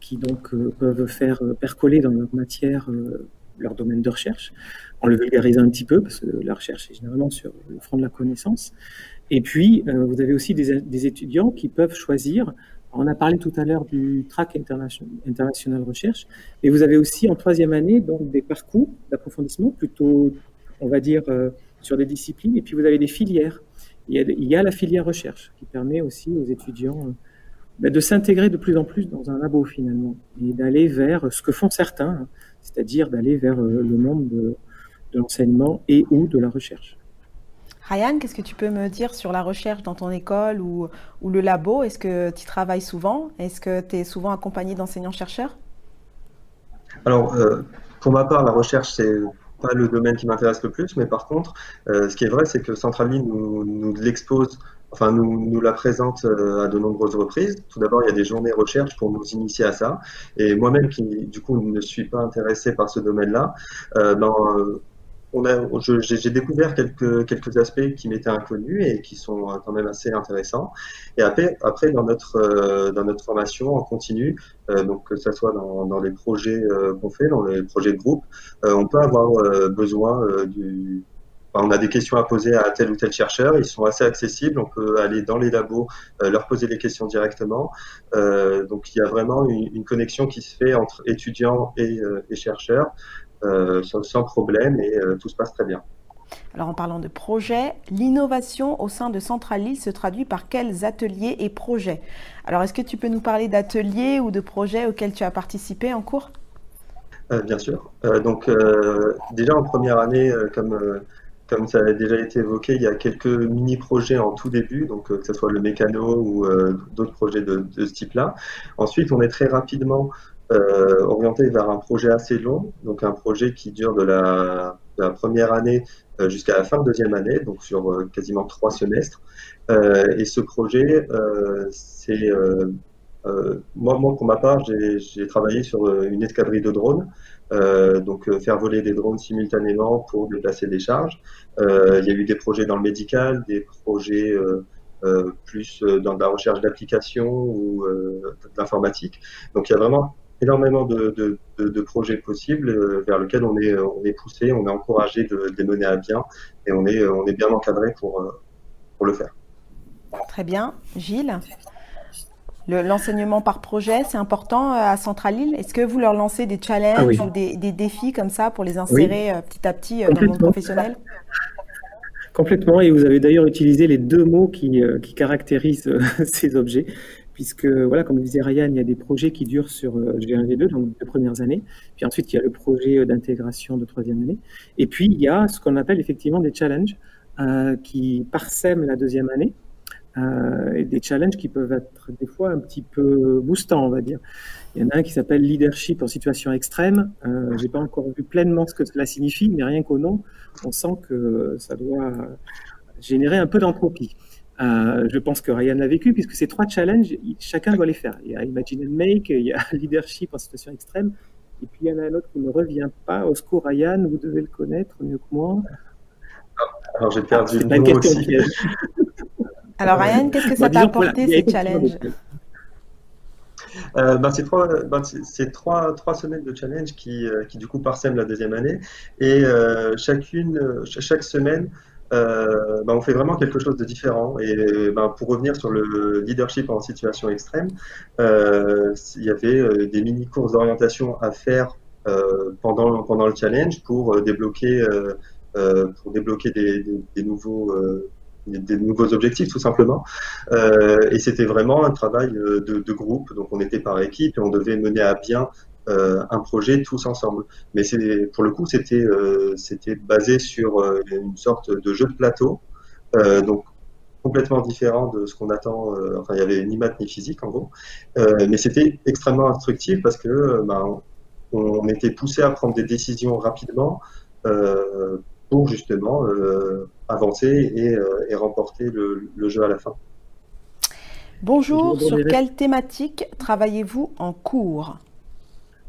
qui donc euh, peuvent faire percoler dans leur matière leur domaine de recherche, en le vulgarisant un petit peu, parce que la recherche est généralement sur le front de la connaissance. Et puis, euh, vous avez aussi des, étudiants qui peuvent choisir, on a parlé tout à l'heure du track international, recherche, et vous avez aussi en troisième année donc des parcours d'approfondissement plutôt, on va dire, euh, sur des disciplines, et puis vous avez des filières. Il y, a, il y a la filière recherche qui permet aussi aux étudiants euh, ben, de s'intégrer de plus en plus dans un labo finalement, et d'aller vers ce que font certains, hein, c'est-à-dire d'aller vers le monde de, de l'enseignement et ou de la recherche. Ryan, qu'est-ce que tu peux me dire sur la recherche dans ton école ou, ou le labo? Est-ce que tu travailles souvent? Est-ce que tu es souvent accompagné d'enseignants-chercheurs? Alors, euh, pour ma part, la recherche, c'est pas le domaine qui m'intéresse le plus, mais par contre, euh, ce qui est vrai, c'est que Centraline nous, nous l'expose, enfin nous, nous la présente euh, à de nombreuses reprises. Tout d'abord, il y a des journées recherche pour nous initier à ça. Et moi-même, qui du coup ne suis pas intéressé par ce domaine-là, ben, j'ai découvert quelques, quelques aspects qui m'étaient inconnus et qui sont euh, quand même assez intéressants. Et après, après dans, notre, euh, dans notre formation en continu, euh, donc que ce soit dans, dans les projets qu'on fait, dans les projets de groupe, on peut avoir besoin du, on a des questions à poser à tel ou tel chercheur, ils sont assez accessibles, on peut aller dans les labos, leur poser des questions directement. donc il y a vraiment une, une, connexion qui se fait entre étudiants et, et chercheurs. Euh, sans, problème et euh, tout se passe très bien. Alors en parlant de projet, l'innovation au sein de Central se traduit par quels ateliers et projets? Alors est-ce que tu peux nous parler d'ateliers ou de projets auxquels tu as participé en cours? Euh, Bien sûr. donc déjà en première année, comme, comme ça a déjà été évoqué, il y a quelques mini-projets en tout début, donc que ce soit le mécano ou d'autres projets de, ce type-là. Ensuite, on est très rapidement euh, orienté vers un projet assez long, donc un projet qui dure de la première année jusqu'à la fin de deuxième année, donc sur quasiment trois semestres. et ce projet, c'est moi, pour ma part, j'ai travaillé sur une escadrille de drones, donc faire voler des drones simultanément pour déplacer des charges. il y a eu des projets dans le médical, des projets euh, plus euh, dans de la recherche d'applications ou euh, de l'informatique. Donc il y a vraiment énormément de, de, de, projets possibles vers lesquels on est, on est poussé, on est encouragé de, les mener à bien et on est, on est bien encadré pour, pour le faire. Très bien. Gilles? L'enseignement par projet, c'est important à Centralille. Est-ce que vous leur lancez des challenges ah ou des, des, défis comme ça pour les insérer petit à petit dans le monde professionnel? Complètement, et vous avez d'ailleurs utilisé les deux mots qui, euh, caractérisent euh, [LAUGHS] ces objets, puisque, voilà, comme disait Ryan, il y a des projets qui durent sur euh, G1, G2, donc deux premières années, puis ensuite il y a le projet d'intégration de troisième année, et puis il y a ce qu'on appelle effectivement des challenges qui parsèment la deuxième année, euh, et des challenges qui peuvent être des fois un petit peu boostants, on va dire. Il y en a un qui s'appelle leadership en situation extrême. Euh, J'ai pas encore vu pleinement ce que cela signifie, mais rien qu'au nom, on sent que ça doit générer un peu d'entropie. Euh, je pense que Ryan l'a vécu, puisque ces trois challenges, chacun doit les faire. Il y a Imagine and Make, il y a [LAUGHS] Leadership en situation extrême, et puis il y en a un autre qui ne revient pas. Au secours, Ryan, vous devez le connaître mieux que moi. Alors j'ai perdu le nom aussi. [LAUGHS] Alors Ryan, qu'est-ce que ça t'a apporté ces challenges euh, ben, c'est trois, ben, trois, trois, semaines de challenge qui, euh, qui, du coup parsèment la deuxième année et euh, chacune, chaque semaine, ben, on fait vraiment quelque chose de différent. Et ben, pour revenir sur le leadership en situation extrême, il y avait des mini courses d'orientation à faire pendant, pendant le challenge pour débloquer, pour débloquer des, des, des nouveaux des nouveaux objectifs tout simplement. Euh, et c'était vraiment un travail euh, de, groupe, donc on était par équipe et on devait mener à bien euh, un projet tous ensemble. Mais pour le coup c'était c'était basé sur une sorte de jeu de plateau, donc complètement différent de ce qu'on attend. enfin il y avait ni maths ni physique en gros, mais c'était extrêmement instructif parce que ben, on était poussé à prendre des décisions rapidement pour justement avancer et, euh, et remporter le, le, jeu à la fin. Bonjour, sur quelle thématique travaillez-vous en cours?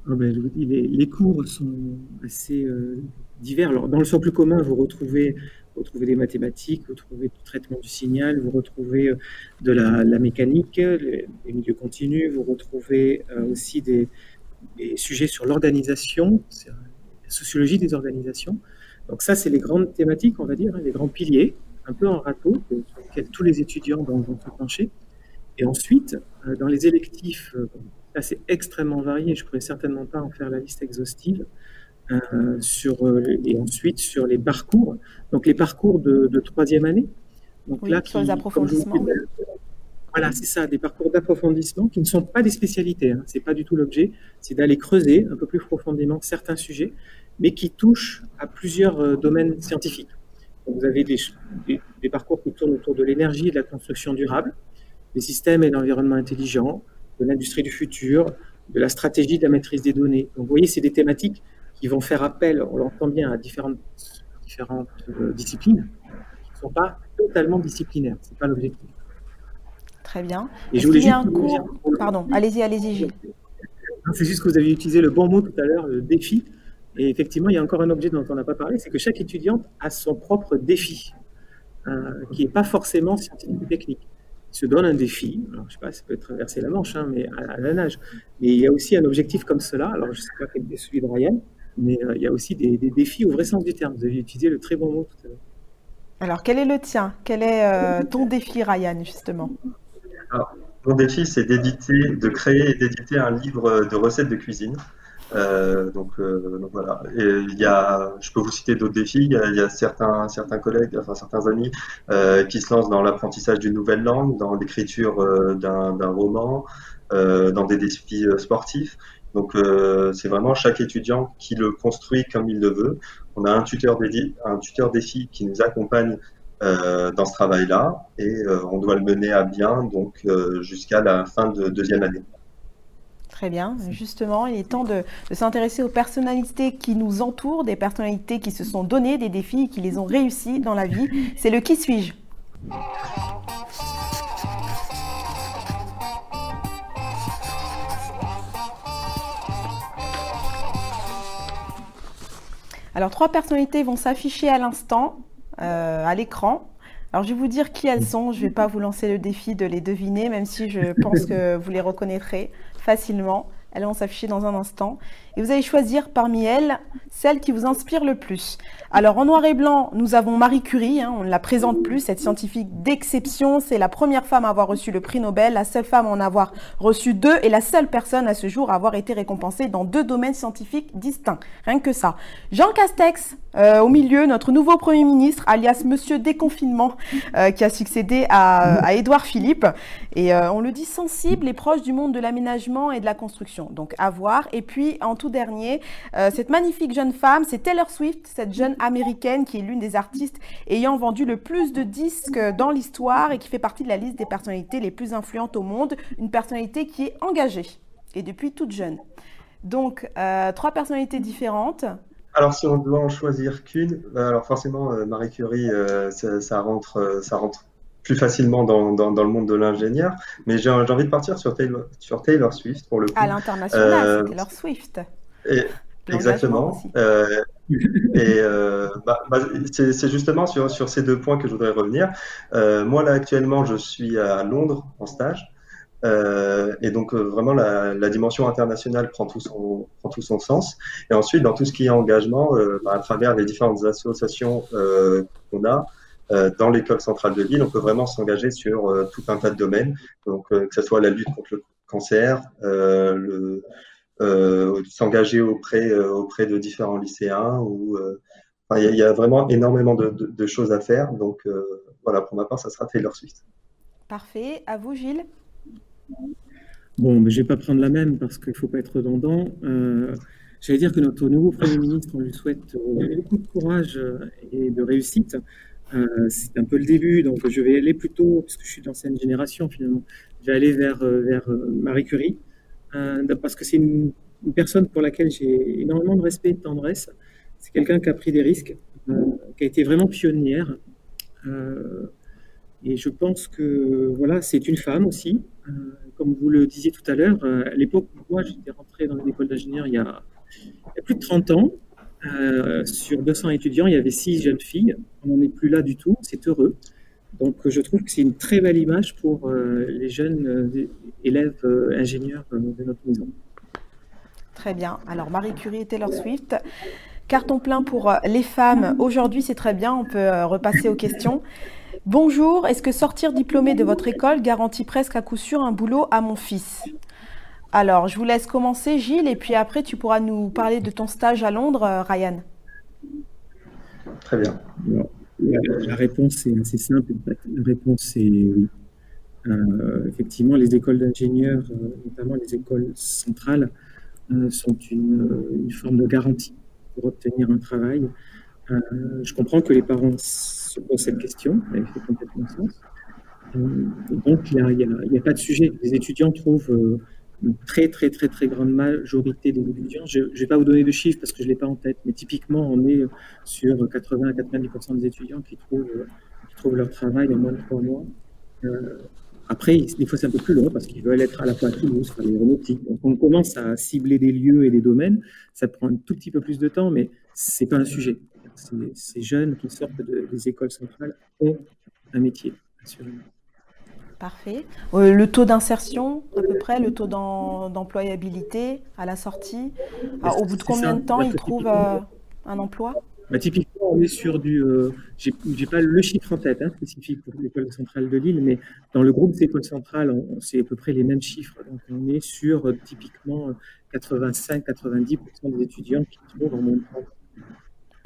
Ah ben, je vous dis, les, les, cours sont assez euh, divers. Alors, dans le sens plus commun, vous retrouvez, vous retrouvez des mathématiques, vous retrouvez du traitement du signal, vous retrouvez de la, la mécanique, les, les, milieux continus, vous retrouvez aussi des, des, sujets sur l'organisation, la sociologie des organisations. Donc ça, c'est les grandes thématiques, on va dire, hein, les grands piliers, un peu en râteau, sur lesquels tous les étudiants vont, se pencher. Et ensuite, euh, dans les électifs, euh, là c'est extrêmement varié, je ne pourrais certainement pas en faire la liste exhaustive, euh, sur, et ensuite sur les parcours, donc les parcours de, troisième année. Donc là, sur les approfondissements. Voilà, c'est ça, des parcours d'approfondissement qui ne sont pas des spécialités. Hein, c'est pas du tout l'objet. C'est d'aller creuser un peu plus profondément certains sujets mais qui touche à plusieurs euh, domaines scientifiques. vous avez des, des, parcours qui tournent autour de l'énergie et de la construction durable, des systèmes et l'environnement intelligent, de l'industrie du futur, de la stratégie de la maîtrise des données. Donc, vous voyez, c'est des thématiques qui vont faire appel, on l'entend bien, à différentes, différentes euh, disciplines qui ne sont pas totalement disciplinaires. Ce n'est pas l'objectif. Très bien. Et je voulais juste un cours... Pardon, allez-y, allez-y. C'est juste que vous avez utilisé le bon mot tout à l'heure, le défi. Et effectivement, il y a encore un objet dont on n'a pas parlé, c'est que chaque étudiante a son propre défi, euh, qui n'est pas forcément scientifique ou technique. Il se donne un défi, alors je sais pas, ça peut être traverser la Manche, hein, mais à, la nage. Mais il y a aussi un objectif comme cela, alors je ne sais pas quel est celui de Ryan, mais euh, il y a aussi des, défis au vrai sens du terme. Vous avez utilisé le très bon mot tout à l'heure. Alors, quel est le tien? Quel est euh, ton défi, Ryan, justement? Alors, Mon défi, c'est d'éditer, de créer et d'éditer un livre de recettes de cuisine. Euh, donc, euh, voilà. Il y a, je peux vous citer d'autres défis. Il y, a, certains, certains collègues, enfin certains amis, euh, qui se lancent dans l'apprentissage d'une nouvelle langue, dans l'écriture euh, d'un roman, euh, dans des défis sportifs. Donc c'est vraiment chaque étudiant qui le construit comme il le veut. On a un tuteur dédié, un tuteur défi qui nous accompagne dans ce travail-là et on doit le mener à bien donc jusqu'à la fin de deuxième année. Très bien. Justement, il est temps de, s'intéresser aux personnalités qui nous entourent, des personnalités qui se sont données des défis et qui les ont réussis dans la vie. C'est le qui suis-je? Alors, trois personnalités vont s'afficher à l'instant, euh, à l'écran. Alors, je vais vous dire qui elles sont. Je ne vais pas vous lancer le défi de les deviner, même si je pense que vous les reconnaîtrez facilement. Elles vont s'afficher dans un instant. Et vous allez choisir parmi elles celle qui vous inspire le plus. Alors en noir et blanc, nous avons Marie Curie, hein, on ne la présente plus, cette scientifique d'exception. C'est la première femme à avoir reçu le prix Nobel, la seule femme à en avoir reçu deux et la seule personne à ce jour à avoir été récompensée dans deux domaines scientifiques distincts. Rien que ça. Jean Castex, euh, au milieu, notre nouveau Premier ministre, alias Monsieur Déconfinement, euh, qui a succédé à, à Édouard Philippe. Et euh, on le dit sensible et proche du monde de l'aménagement et de la construction. Donc à voir. Et puis en tout dernier, cette magnifique jeune femme, c'est Taylor Swift, cette jeune américaine qui est l'une des artistes ayant vendu le plus de disques dans l'histoire et qui fait partie de la liste des personnalités les plus influentes au monde. Une personnalité qui est engagée et depuis toute jeune. Donc, euh, trois personnalités différentes. Alors, si on doit en choisir qu'une, euh, alors forcément, euh, Marie Curie, ça, rentre, ça rentre plus facilement dans, le monde de l'ingénieur. Mais j'ai envie de partir sur Taylor, sur Taylor Swift pour le coup. À l'international, Taylor Swift. Et, exactement. Et euh, bah, bah, c'est justement sur, sur, ces deux points que je voudrais revenir. Euh, moi, là, actuellement, je suis à Londres en stage. Euh, et donc, euh, vraiment, la, dimension internationale prend tout, son, prend tout son sens. Et ensuite, dans tout ce qui est engagement, euh, bah, à travers les différentes associations qu'on a, dans l'école centrale de Lille, on peut vraiment s'engager sur tout un tas de domaines. Donc, que ce soit la lutte contre le cancer, s'engager auprès, auprès de différents lycéens. Il y, a vraiment énormément de, de, choses à faire. Donc voilà, pour ma part, ça sera Taylor Swift. Parfait. À vous, Gilles. Bon, mais je ne vais pas prendre la même parce qu'il ne faut pas être redondant. Euh, J'allais dire que notre nouveau Premier ministre, on lui souhaite beaucoup de courage et de réussite. Euh, c'est un peu le début, donc je vais aller plutôt, parce que je suis d'ancienne génération finalement, je vais aller vers, vers Marie Curie. Euh, parce que c'est une, personne pour laquelle j'ai énormément de respect et de tendresse. C'est quelqu'un qui a pris des risques, euh, qui a été vraiment pionnière. Euh, et je pense que voilà, c'est une femme aussi. comme vous le disiez tout à l'heure, à l'époque où moi j'étais rentré dans l'école d'ingénieur il, il, y a plus de 30 ans, sur 200 étudiants, il y avait 6 jeunes filles. On n'en est plus là du tout, c'est heureux. Donc je trouve que c'est une très belle image pour les jeunes élèves euh, ingénieurs euh, de notre maison. Très bien. Alors Marie Curie et Taylor Swift. Carton plein pour euh, les femmes. Aujourd'hui, c'est très bien. On peut repasser aux questions. Bonjour. Est-ce que sortir diplômé de votre école garantit presque à coup sûr un boulot à mon fils? Alors, je vous laisse commencer, Gilles, et puis après, tu pourras nous parler de ton stage à Londres, Ryan. Très bien. la, réponse est assez simple. La réponse est oui. Euh, effectivement, les écoles d'ingénieurs, euh, notamment les écoles centrales, euh, sont une, forme de garantie pour obtenir un travail. Je comprends que les parents se posent cette question, elle fait complètement sens. donc, il n'y a, pas de sujet. Les étudiants trouvent une très, très, très, très grande majorité des étudiants. Je ne vais pas vous donner de chiffres parce que je ne l'ai pas en tête, mais typiquement, on est sur 80 à 90% des étudiants qui trouvent, qui trouvent leur travail en moins de trois mois. Après, des fois, c'est un peu plus long parce qu'ils veulent être à la fois à Toulouse, faire l'aéronautique. Donc, on commence à cibler des lieux et des domaines. Ça prend un tout petit peu plus de temps, mais c'est pas un sujet. Ces jeunes qui sortent des écoles centrales ont un métier, assurément. Parfait. Euh, le taux d'insertion, à peu près, le taux d'employabilité à la sortie, au bout de combien de temps ils trouvent euh, un emploi? Bah, typiquement, on est sur du. Euh, j'ai pas le chiffre en tête hein, spécifique pour l'école centrale de Lille, mais dans le groupe des écoles centrales, c'est à peu près les mêmes chiffres. Donc, on est sur euh, typiquement 85-90% des étudiants qui trouvent en moins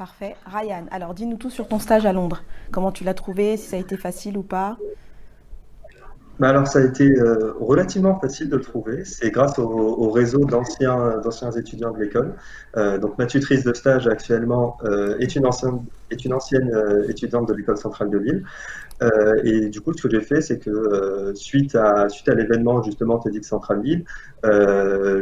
Parfait. Ryan, alors dis-nous tout sur ton stage à Londres. Comment tu l'as trouvé, si ça a été facile ou pas? Bah alors ça a été euh, relativement facile de le trouver. C'est grâce au, réseau d'anciens étudiants de l'école. Euh, donc ma tutrice de stage actuellement euh, est une ancienne est une ancienne étudiante de l'école centrale de Lille. et du coup, ce que j'ai fait, c'est que suite à suite à l'événement justement TEDx Centrale Lille,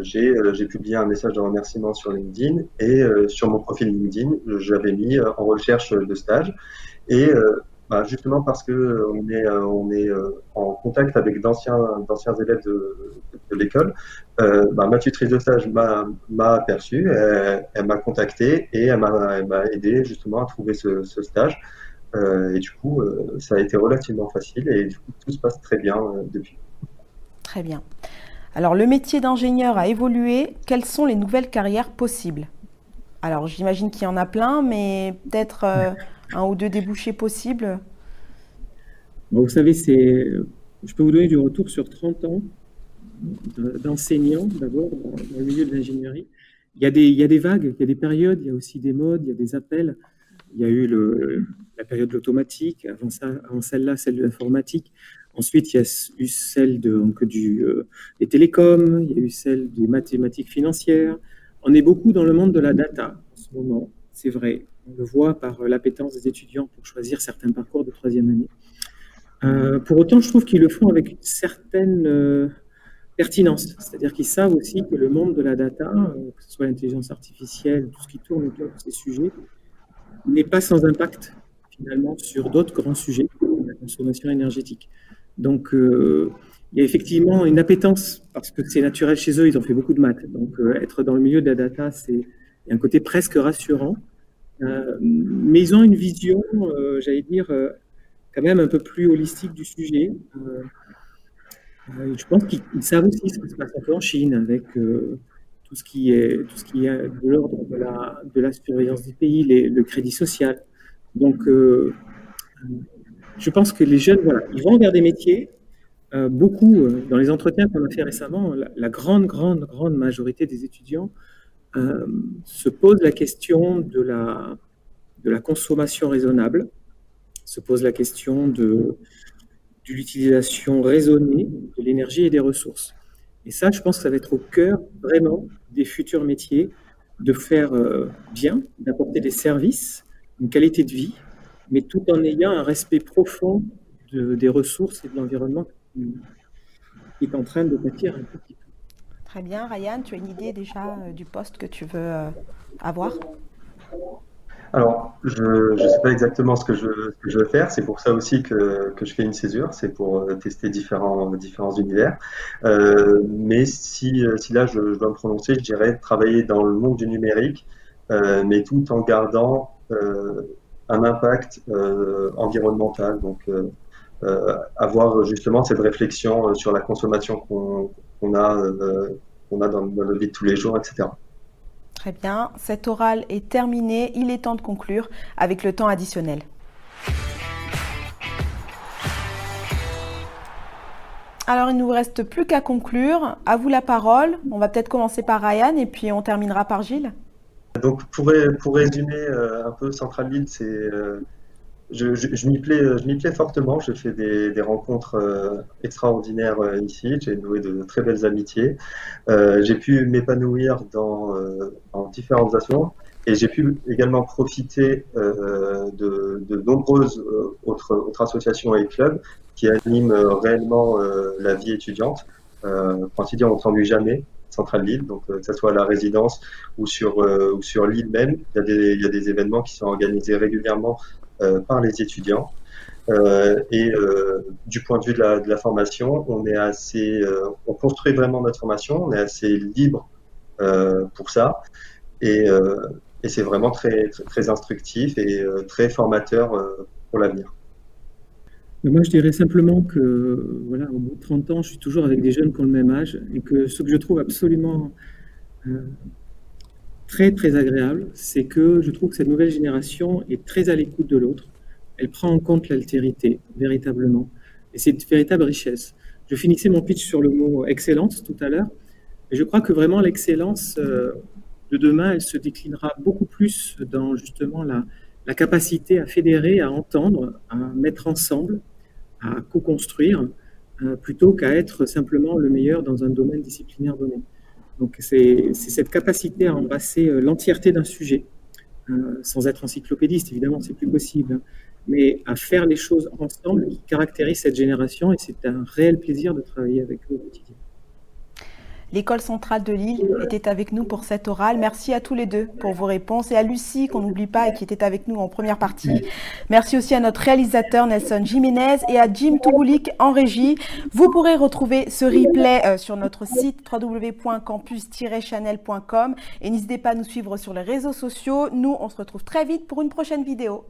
j'ai j'ai publié un message de remerciement sur LinkedIn et sur mon profil LinkedIn, j'avais mis en recherche de stage. Et bah, justement parce que euh, on est, euh, on est euh, en contact avec d'anciens, d'anciens élèves de, l'école, bah, ma tutrice de stage m'a, aperçu, elle, m'a contacté et elle m'a, aidé justement à trouver ce, stage. et du coup, ça a été relativement facile et du coup, tout se passe très bien depuis. Très bien. Alors, le métier d'ingénieur a évolué. Quelles sont les nouvelles carrières possibles? Alors, j'imagine qu'il y en a plein, mais peut-être [LAUGHS] un ou deux débouchés possibles Vous savez, c'est, je peux vous donner du retour sur 30 ans d'enseignants, d'abord, dans, le milieu de l'ingénierie. Il y, a des, il y a des vagues, il y a des périodes, il y a aussi des modes, il y a des appels. Il y a eu la période de l'automatique, avant, ça, avant celle-là, celle de l'informatique. Ensuite, il y a eu celle de, donc, du, euh, des télécoms, il y a eu celle des mathématiques financières. On est beaucoup dans le monde de la data en ce moment, c'est vrai. On le voit par euh, l'appétence des étudiants pour choisir certains parcours de troisième année. Euh, pour autant, je trouve qu'ils le font avec une certaine euh, pertinence, c'est-à-dire qu'ils savent aussi que le monde de la data, que ce soit l'intelligence artificielle, tout ce qui tourne autour de ces sujets, n'est pas sans impact finalement sur d'autres grands sujets, comme la consommation énergétique. Donc, il y a effectivement une appétence parce que c'est naturel chez eux, ils ont fait beaucoup de maths. Donc, être dans le milieu de la data, c'est un côté presque rassurant. Euh, mais ils ont une vision, euh, j'allais dire, euh, quand même un peu plus holistique du sujet. je pense qu'ils savent aussi ce qui se passe un peu en Chine avec tout ce qui est tout ce qui est de l'ordre de la, de la surveillance du pays, le crédit social. Donc, je pense que les jeunes, voilà, ils vont vers des métiers. beaucoup, dans les entretiens qu'on a fait récemment, la, la, grande, grande, grande majorité des étudiants euh, se pose la question de la, de la consommation raisonnable, se pose la question de, de l'utilisation raisonnée de l'énergie et des ressources. Et ça, je pense que ça va être au cœur vraiment des futurs métiers, de faire euh, bien, d'apporter des services, une qualité de vie, mais tout en ayant un respect profond de, des ressources et de l'environnement qui, est en train de bâtir un petit Très bien. Ryan, tu as une idée déjà euh, du poste que tu veux euh, avoir? Alors, je ne sais pas exactement ce que je, je veux faire. C'est pour ça aussi que, je fais une césure. C'est pour euh, tester différents, univers. mais si, si là, je, dois me prononcer, je dirais travailler dans le monde du numérique, mais tout en gardant un impact environnemental. Donc, avoir justement cette réflexion sur la consommation qu'on qu'on a, euh, a dans, notre vie de tous les jours, etc. Très bien, cet oral est terminé, il est temps de conclure avec le temps additionnel. Alors, il ne nous reste plus qu'à conclure. À vous la parole. On va peut-être commencer par Ryan et puis on terminera par Gilles. Donc, pour, pour résumer euh, un peu Central c'est euh, je, je, m'y plais, je m'y plais fortement. J'ai fait des, des rencontres euh, extraordinaires euh, ici. J'ai noué de très belles amitiés. Euh, j'ai pu m'épanouir dans, dans différentes associations et j'ai pu également profiter de, de, nombreuses autres, autres, associations et clubs qui animent réellement la vie étudiante. Euh, quand on s'ennuie jamais. Centrale Lille, donc que ce soit à la résidence ou sur, ou sur l'île même, il y, a des, il y a des événements qui sont organisés régulièrement euh, par les étudiants. Euh, et euh, du point de vue de la, formation, on est assez, on construit vraiment notre formation, on est assez libre pour ça, et, et c'est vraiment très, très, instructif et très formateur pour l'avenir. Moi, je dirais simplement que, voilà, au bout de 30 ans, je suis toujours avec des jeunes qui ont le même âge et que ce que je trouve absolument très très agréable, c'est que je trouve que cette nouvelle génération est très à l'écoute de l'autre. Elle prend en compte l'altérité, véritablement. Et c'est une véritable richesse. Je finissais mon pitch sur le mot excellence tout à l'heure. Je crois que vraiment l'excellence euh, de demain, elle se déclinera beaucoup plus dans justement la, la capacité à fédérer, à entendre, à mettre ensemble, à co-construire, plutôt qu'à être simplement le meilleur dans un domaine disciplinaire donné. Donc c'est cette capacité à embrasser l'entièreté d'un sujet, sans être encyclopédiste, évidemment, c'est plus possible, hein, mais à faire les choses ensemble qui caractérise cette génération et c'est un réel plaisir de travailler avec eux au quotidien. L'école centrale de Lille était avec nous pour cette orale. Merci à tous les deux pour vos réponses et à Lucie qu'on n'oublie pas et qui était avec nous en première partie. Merci aussi à notre réalisateur Nelson Jiménez et à Jim Touroulik en régie. Vous pourrez retrouver ce replay euh, sur notre site www.campus-channel.com et n'hésitez pas à nous suivre sur les réseaux sociaux. Nous, on se retrouve très vite pour une prochaine vidéo.